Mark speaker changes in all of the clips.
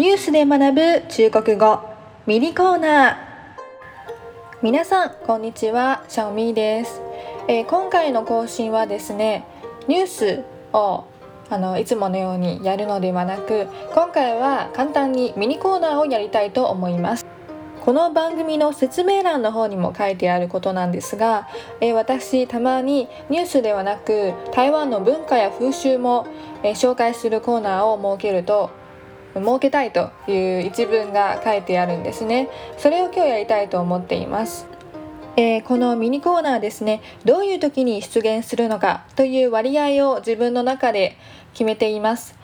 Speaker 1: ニュースで学ぶ中国語ミニコーナー。皆さんこんにちは。シャオミーです、えー、今回の更新はですねニュースをあのいつものようにやるのではなく今回は簡単にミニコーナーをやりたいと思います。この番組の説明欄の方にも書いてあることなんですが、えー、私たまにニュースではなく台湾の文化や風習も、えー、紹介するコーナーを設けると設けたいという一文が書いてあるんですね。それを今日やりたいと思っています。えー、このミニコーナーですね。どういう時に出現するのかという割合を自分の中で決めています。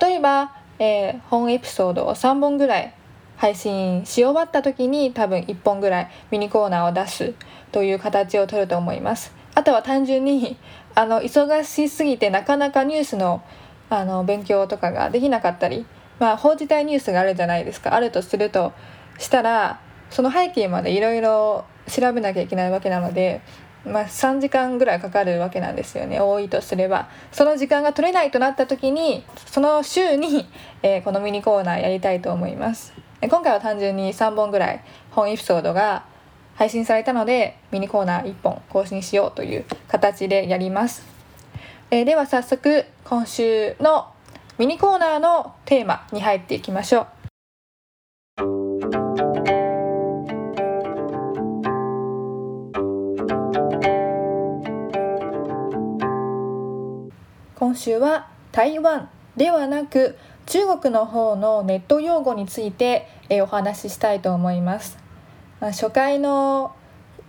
Speaker 1: 例えば、えー、本エピソードを3本ぐらい配信し終わった時に多分1本ぐらいミニコーナーを出すという形をとると思います。あとは単純にあの忙しすぎてなかなかニュースのあの勉強とかができなかったりまあ報じたいニュースがあるじゃないですか。あるとするとしたらその背景までいろいろ調べなきゃいけないわけなのでまあ、3時間ぐらいかかるわけなんですよね。多いとすれば。その時間が取れないとなった時にその週に、えー、このミニコーナーやりたいと思います。今回は単純に3本ぐらい本エピソードが配信されたのでミニコーナー1本更新しようという形でやります、えー、では早速今週のミニコーナーのテーマに入っていきましょう今週は台湾ではなく中国の方のネット用語について、えお話ししたいと思います。まあ、初回の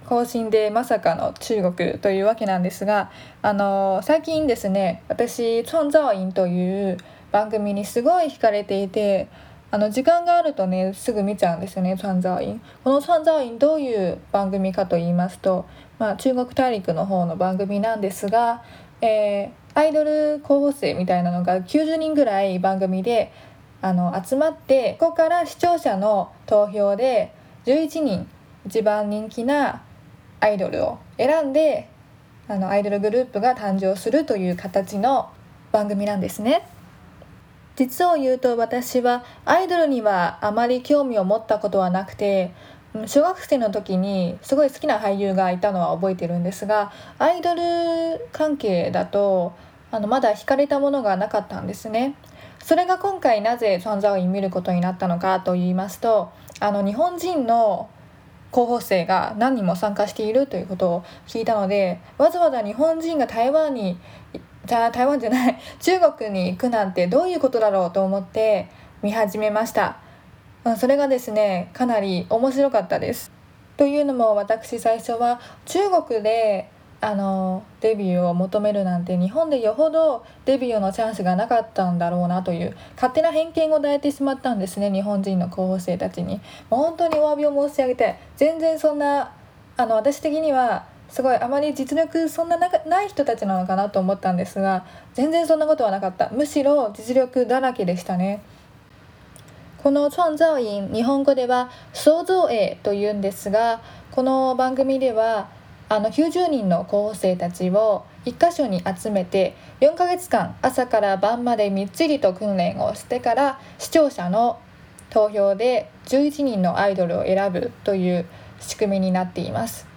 Speaker 1: 更新でまさかの中国というわけなんですが、あの最近ですね私「創造院」という番組にすごい惹かれていてあの時間があるとねすぐ見ちゃうんですよね「創造院」この「創造院」どういう番組かと言いますと、まあ、中国大陸の方の番組なんですが、えー、アイドル候補生みたいなのが90人ぐらい番組であの集まってここから視聴者の投票で11人一番人気なアイドルを選んであのアイドルグループが誕生するという形の番組なんですね。実を言うと私はアイドルにはあまり興味を持ったことはなくて小学生の時にすごい好きな俳優がいたのは覚えてるんですがアイドル関係だとあのまだ惹かれたものがなかったんですね。それが今回なぜ存在を見ることになったのかと言いますとあの日本人の候補生が何人も参加しているということを聞いたのでわざわざ日本人が台湾にじゃあ台湾じゃない 中国に行くなんてどういうことだろうと思って見始めました。それがですねかなり面白かったです。というのも私最初は中国であのデビューを求めるなんて日本でよほどデビューのチャンスがなかったんだろうなという勝手な偏見を抱いてしまったんですね日本人の候補生たちに。もう本当にお詫びを申し上げて全然そんなあの私的にはすごいあまり実力そんなない人たちなのかなと思ったんですが全然そんなことはなかったむしろ実力だらけでしたね。この創造院日本語では創造営というんですがこの番組ではあの90人の候補生たちを1箇所に集めて4ヶ月間朝から晩までみっちりと訓練をしてから視聴者の投票で11人のアイドルを選ぶという仕組みになっています。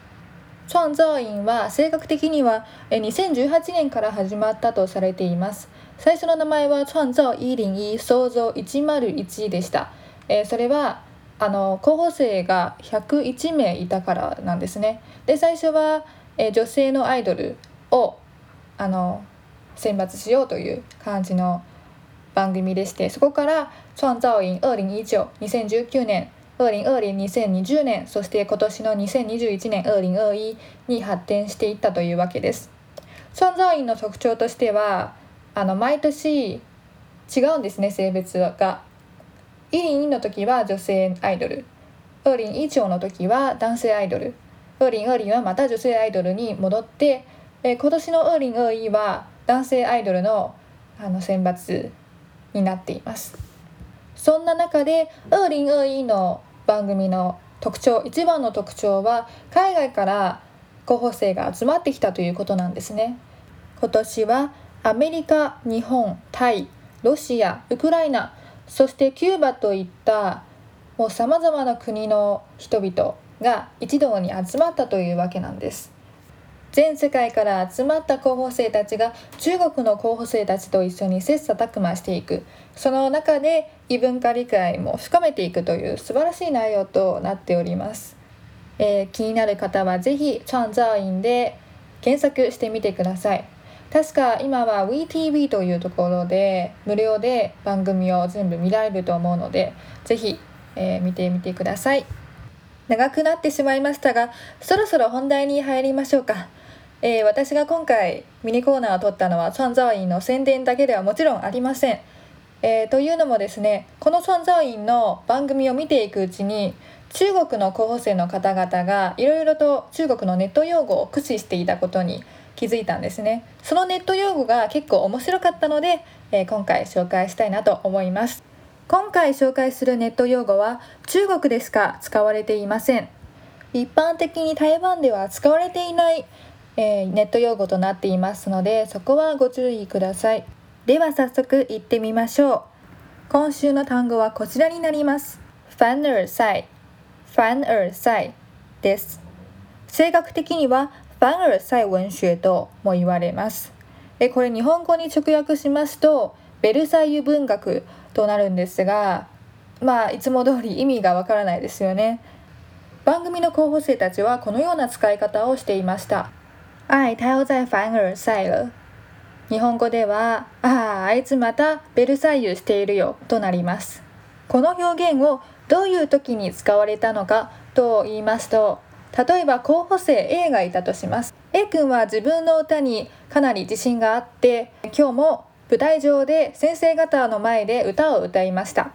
Speaker 1: 創造院は正確的には2018年から始まったとされています。最初の名前は創造101創造101でした。えー、それはあの候補生が101名いたからなんですね。で最初は、えー、女性のアイドルをあの選抜しようという感じの番組でしてそこから「創造院2019」2019年2020年そして今年の2021年2022に発展していったというわけです。創造院の特徴としてはあの毎年違うんですね性別が。イリンイの時は女性アイドル二零一丁の時は男性アイドル二零二零はまた女性アイドルに戻って、え今年の二零二一は男性アイドルのあの選抜になっていますそんな中で二零二一の番組の特徴一番の特徴は海外から候補生が集まってきたということなんですね。今年はアメリカ日本タイロシアウクライナそしてキューバといったもうさまざまな国の人々が一堂に集まったというわけなんです。全世界から集まった候補生たちが中国の候補生たちと一緒に切磋琢磨していく。その中で異文化理解も深めていくという素晴らしい内容となっております、えー、気になる方はぜひチャンザーインで検索してみてください。確か今は WeTV というところで無料で番組を全部見られると思うのでぜひ、えー、見てみてください。長くなってしまいましたがそろそろ本題に入りましょうか。えー、私が今回ミニコーナーを撮ったのは創造院の宣伝だけではもちろんありません。えー、というのもですねこの創造院の番組を見ていくうちに中国の候補生の方々がいろいろと中国のネット用語を駆使していたことに気づいたんですね。そのネット用語が結構面白かったので、えー、今回紹介したいなと思います。今回紹介するネット用語は中国でしか使われていません。一般的に台湾では使われていないえー、ネット用語となっていますのでそこはご注意ください。では早速行ってみましょう。今週の単語はこちらになります。ファン尔赛ファン尔赛です。正確的にはファン尔赛文学とも言われます。えこれ日本語に直訳しますとベルサイユ文学となるんですがまあいつも通り意味がわからないですよね。番組の候補生たちはこのような使い方をしていました。愛他要在凡尔赛了。日本語では「あああいつまたベルサイユしているよ」となります。この表現をどういう時に使われたのかと言いますと例えば候補生 A がいたとします。A 君は自分の歌にかなり自信があって今日も舞台上で先生方の前で歌を歌いました。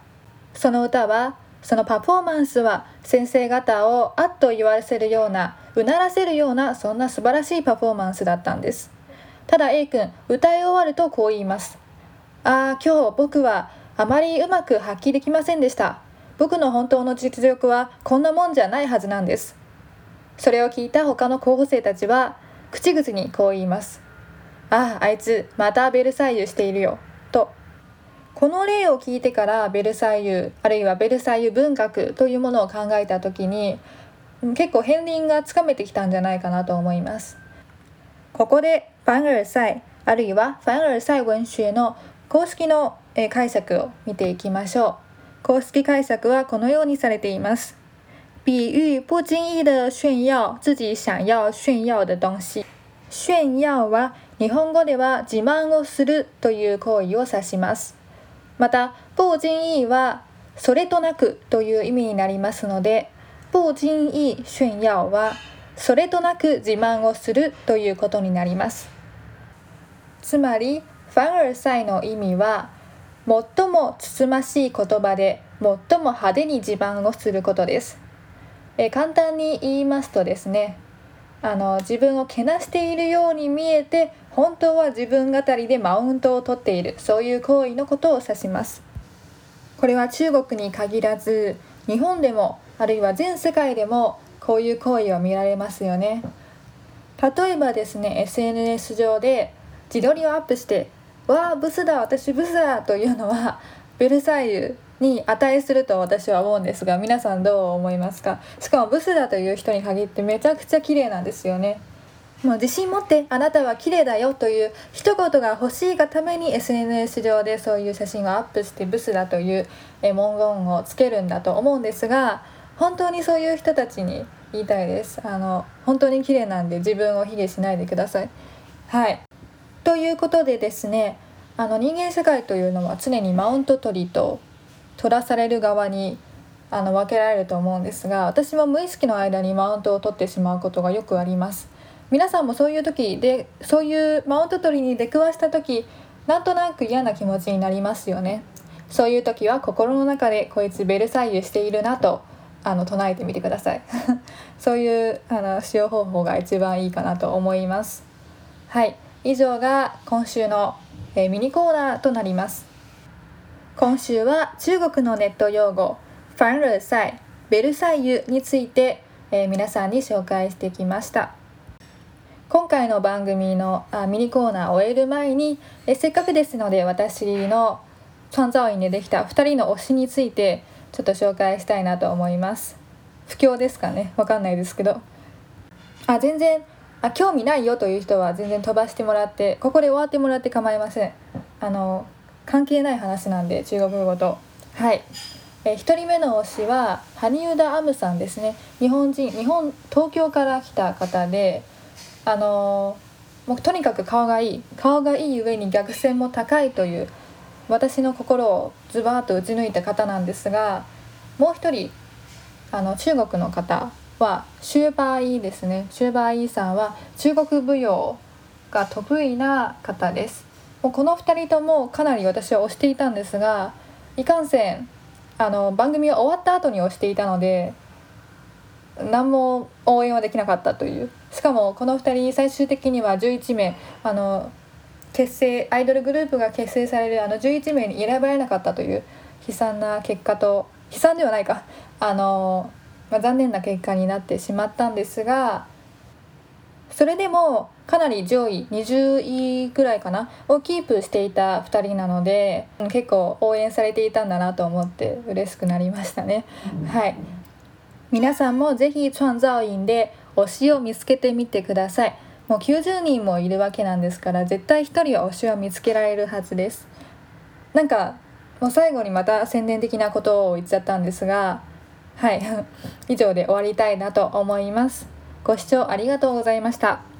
Speaker 1: その歌はそのパフォーマンスは先生方をあっと言わせるようなうならせるようなそんな素晴らしいパフォーマンスだったんです。ただ A 君歌い終わるとこう言いますああ今日僕はあまりうまく発揮できませんでした。僕の本当の実力はこんなもんじゃないはずなんです。それを聞いた他の候補生たちは口々にこう言いますあああいつまたベルサイユしているよと。この例を聞いてからベルサイユあるいはベルサイユ文学というものを考えた時に結構片鱗がつかめてきたんじゃないかなと思います。ここでファン尔赛あるいはファン尔赛文学の公式の解釈を見ていきましょう。公式解釈はこのようにされています。比喻不经意的炫耀自己想要炫耀的東西。炫耀は日本語では自慢をするという行為を指します。また、不经意はそれとなくという意味になりますので、不经意炫耀はそれとなく自慢をするということになります。つまりファンルサイの意味は最もつつましい言葉で最も派手に自慢をすることです。え簡単に言いますとですねあの自分をけなしているように見えて本当は自分語りでマウントを取っているそういう行為のことを指します。これは中国に限らず日本でもあるいは全世界でもこういう行為は見られますよね。例えばですね SNS 上で自撮りをアップして「わあブスだ私ブスだ」というのはベルサイユに値すると私は思うんですが皆さんどう思いますか？しかもブスだという人に限ってめちゃくちゃ綺麗なんですよね。もう自信持ってあなたは綺麗だよという一言が欲しいがために SNS 上でそういう写真をアップしてブスだという文言をつけるんだと思うんですが本当にそういう人たちに言いたいです。あの本当に綺麗なんで自分を卑下しないでください。はい。ということでですねあの人間社会というのは常にマウント取りと取らされる側にあの分けられると思うんですが私も無意識の間にマウントを取ってしまうことがよくあります。皆さんもそういう時でそういうマウント取りに出くわした時なんとなく嫌な気持ちになりますよね。そういう時は心の中でこいつベルサイユしているなとあの唱えてみてください。そういうあの使用方法が一番いいかなと思います。はい。以上が今週の、えー、ミニコーナーとなります。今週は中国のネット用語ファンルサイベルサイユについて、えー、皆さんに紹介してきました。今回の番組のあミニコーナーを終える前にえせっかくですので私の創造院でできた2人の推しについてちょっと紹介したいなと思います。不況ですかね。わかんないですけど。あ全然あ興味ないよという人は全然飛ばしてもらってここで終わってもらって構いません。あの関係ない話なんで中国語と。はい。え1人目の推しは羽生田アムさんですね。日本人日本東京から来た方であのもうとにかく顔がいい。顔がいい上に逆線も高いという私の心をズバーッと打ち抜いた方なんですがもう一人あの中国の方はシューバーイですね。シューバーイさんは中国舞踊が得意な方です。もうこの2人ともかなり私は推していたんですがいかんせんあの番組が終わった後に推していたので何も応援はできなかったという。しかもこの2人最終的には11名あの結成アイドルグループが結成されるあの11名に選ばれなかったという悲惨な結果と悲惨ではないか。あの、まあ、残念な結果になってしまったんですがそれでもかなり上位20位ぐらいかなをキープしていた2人なので結構応援されていたんだなと思って嬉しくなりましたね。はい。皆さんもぜひ創造院で推しを見つけてみてください。もう90人もいるわけなんですから絶対1人は推しは見つけられるはずです。なんかもう最後にまた宣伝的なことを言っちゃったんですがはい 以上で終わりたいなと思います。ご視聴ありがとうございました。